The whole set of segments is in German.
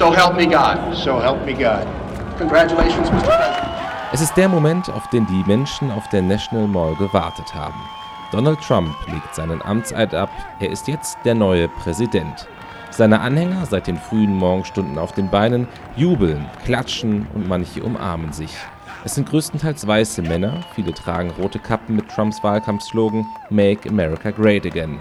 So help me God. So help me God. Congratulations, Mr. President. Es ist der Moment, auf den die Menschen auf der National Mall gewartet haben. Donald Trump legt seinen Amtseid ab. Er ist jetzt der neue Präsident. Seine Anhänger seit den frühen Morgenstunden auf den Beinen jubeln, klatschen und manche umarmen sich. Es sind größtenteils weiße Männer, viele tragen rote Kappen mit Trumps Wahlkampfslogan Make America Great Again.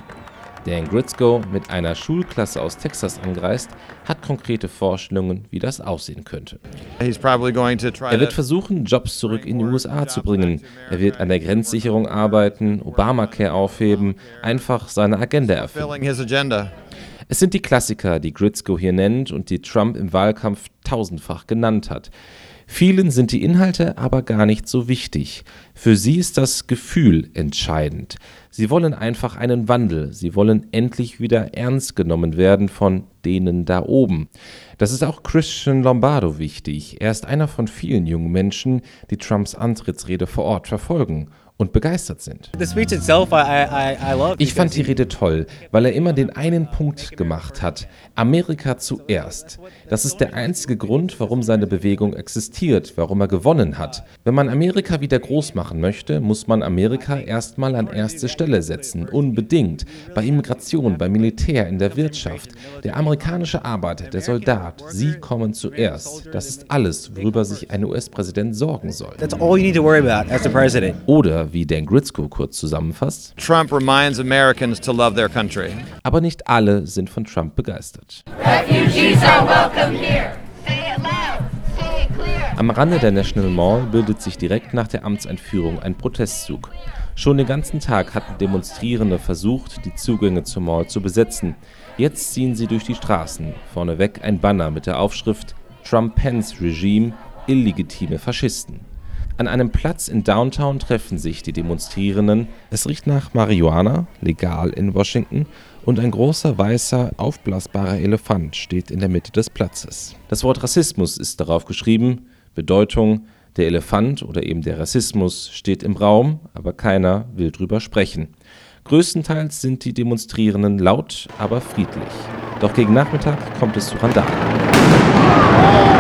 Dan Gritzko, mit einer Schulklasse aus Texas angereist, hat konkrete Vorstellungen, wie das aussehen könnte. Er wird versuchen, Jobs zurück in die USA zu bringen. Er wird an der Grenzsicherung arbeiten, Obamacare aufheben, einfach seine Agenda erfüllen. Es sind die Klassiker, die Gritzko hier nennt und die Trump im Wahlkampf tausendfach genannt hat. Vielen sind die Inhalte aber gar nicht so wichtig. Für sie ist das Gefühl entscheidend. Sie wollen einfach einen Wandel. Sie wollen endlich wieder ernst genommen werden von denen da oben. Das ist auch Christian Lombardo wichtig. Er ist einer von vielen jungen Menschen, die Trumps Antrittsrede vor Ort verfolgen und begeistert sind. Ich fand die Rede toll, weil er immer den einen Punkt gemacht hat. Amerika zuerst. Das ist der einzige Grund, warum seine Bewegung existiert, warum er gewonnen hat. Wenn man Amerika wieder groß machen möchte, muss man Amerika erstmal an erste Stelle setzen. Unbedingt. Bei Immigration, beim Militär, in der Wirtschaft. Der amerikanische Arbeiter, der Soldat, sie kommen zuerst. Das ist alles, worüber sich ein US-Präsident sorgen soll. Oder wie Dan Gritzko kurz zusammenfasst. Trump reminds Americans to love their country. Aber nicht alle sind von Trump begeistert. Am Rande der National Mall bildet sich direkt nach der Amtseinführung ein Protestzug. Schon den ganzen Tag hatten Demonstrierende versucht, die Zugänge zur Mall zu besetzen. Jetzt ziehen sie durch die Straßen. Vorneweg ein Banner mit der Aufschrift Trump-Pence Regime, illegitime Faschisten. An einem Platz in Downtown treffen sich die Demonstrierenden. Es riecht nach Marihuana, legal in Washington, und ein großer weißer, aufblasbarer Elefant steht in der Mitte des Platzes. Das Wort Rassismus ist darauf geschrieben, Bedeutung der Elefant oder eben der Rassismus steht im Raum, aber keiner will drüber sprechen. Größtenteils sind die Demonstrierenden laut, aber friedlich. Doch gegen Nachmittag kommt es zu Randalen.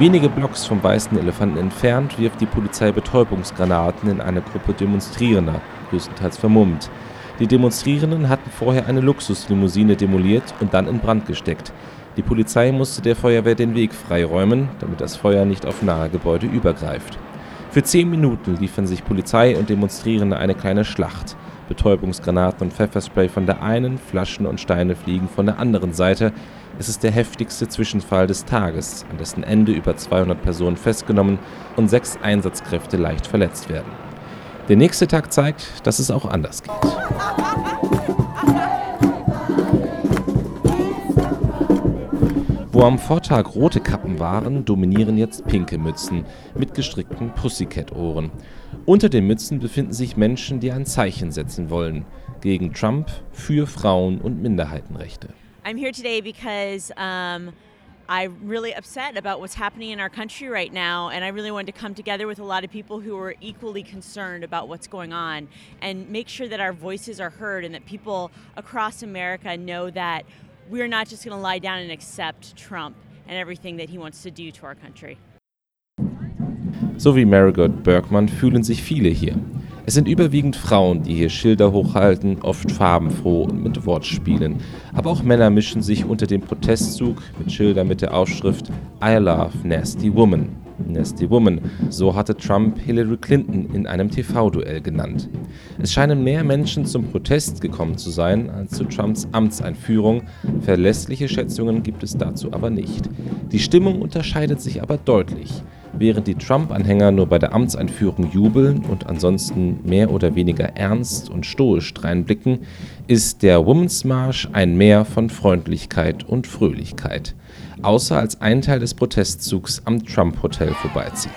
Wenige Blocks vom Weißen Elefanten entfernt wirft die Polizei Betäubungsgranaten in eine Gruppe Demonstrierender, größtenteils vermummt. Die Demonstrierenden hatten vorher eine Luxuslimousine demoliert und dann in Brand gesteckt. Die Polizei musste der Feuerwehr den Weg freiräumen, damit das Feuer nicht auf nahe Gebäude übergreift. Für zehn Minuten liefern sich Polizei und Demonstrierende eine kleine Schlacht. Betäubungsgranaten und Pfefferspray von der einen, Flaschen und Steine fliegen von der anderen Seite. Es ist der heftigste Zwischenfall des Tages, an dessen Ende über 200 Personen festgenommen und sechs Einsatzkräfte leicht verletzt werden. Der nächste Tag zeigt, dass es auch anders geht. Wo am Vortag rote Kappen waren, dominieren jetzt pinke Mützen mit gestrickten Pussycat-Ohren. Unter den Mützen befinden sich Menschen, die ein Zeichen setzen wollen gegen Trump, für Frauen und Minderheitenrechte. I'm here today because um, I'm really upset about what's happening in our country right now, and I really wanted to come together with a lot of people who are equally concerned about what's going on and make sure that our voices are heard and that people across America know that we're not just going to lie down and accept Trump and everything that he wants to do to our country. So wie Marigold Bergmann fühlen sich viele hier. Es sind überwiegend Frauen, die hier Schilder hochhalten, oft farbenfroh und mit Wortspielen. Aber auch Männer mischen sich unter dem Protestzug mit Schildern mit der Aufschrift I love Nasty Woman. Nasty Woman, so hatte Trump Hillary Clinton in einem TV-Duell genannt. Es scheinen mehr Menschen zum Protest gekommen zu sein als zu Trumps Amtseinführung. Verlässliche Schätzungen gibt es dazu aber nicht. Die Stimmung unterscheidet sich aber deutlich. Während die Trump-Anhänger nur bei der Amtseinführung jubeln und ansonsten mehr oder weniger ernst und stoisch dreinblicken, ist der Women's March ein Meer von Freundlichkeit und Fröhlichkeit, außer als ein Teil des Protestzugs am Trump-Hotel vorbeizieht.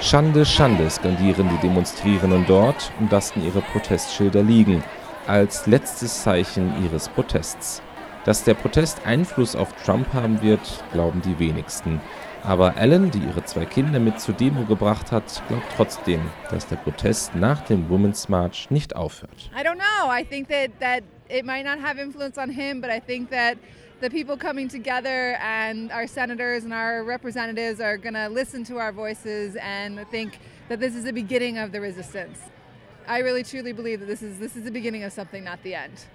Schande, Schande skandieren die Demonstrierenden dort und lassen ihre Protestschilder liegen, als letztes Zeichen ihres Protests. Dass der Protest Einfluss auf Trump haben wird, glauben die wenigsten. Aber Ellen, die ihre zwei Kinder mit zur Demo gebracht hat, glaubt trotzdem, dass der Protest nach dem Women's March nicht aufhört. I don't know. I think that that it might not have influence on him, but I think that the people coming together and our senators and our representatives are going to listen to our voices and think that this is the beginning of the resistance. I really truly believe that this is this is the beginning of something, not the end.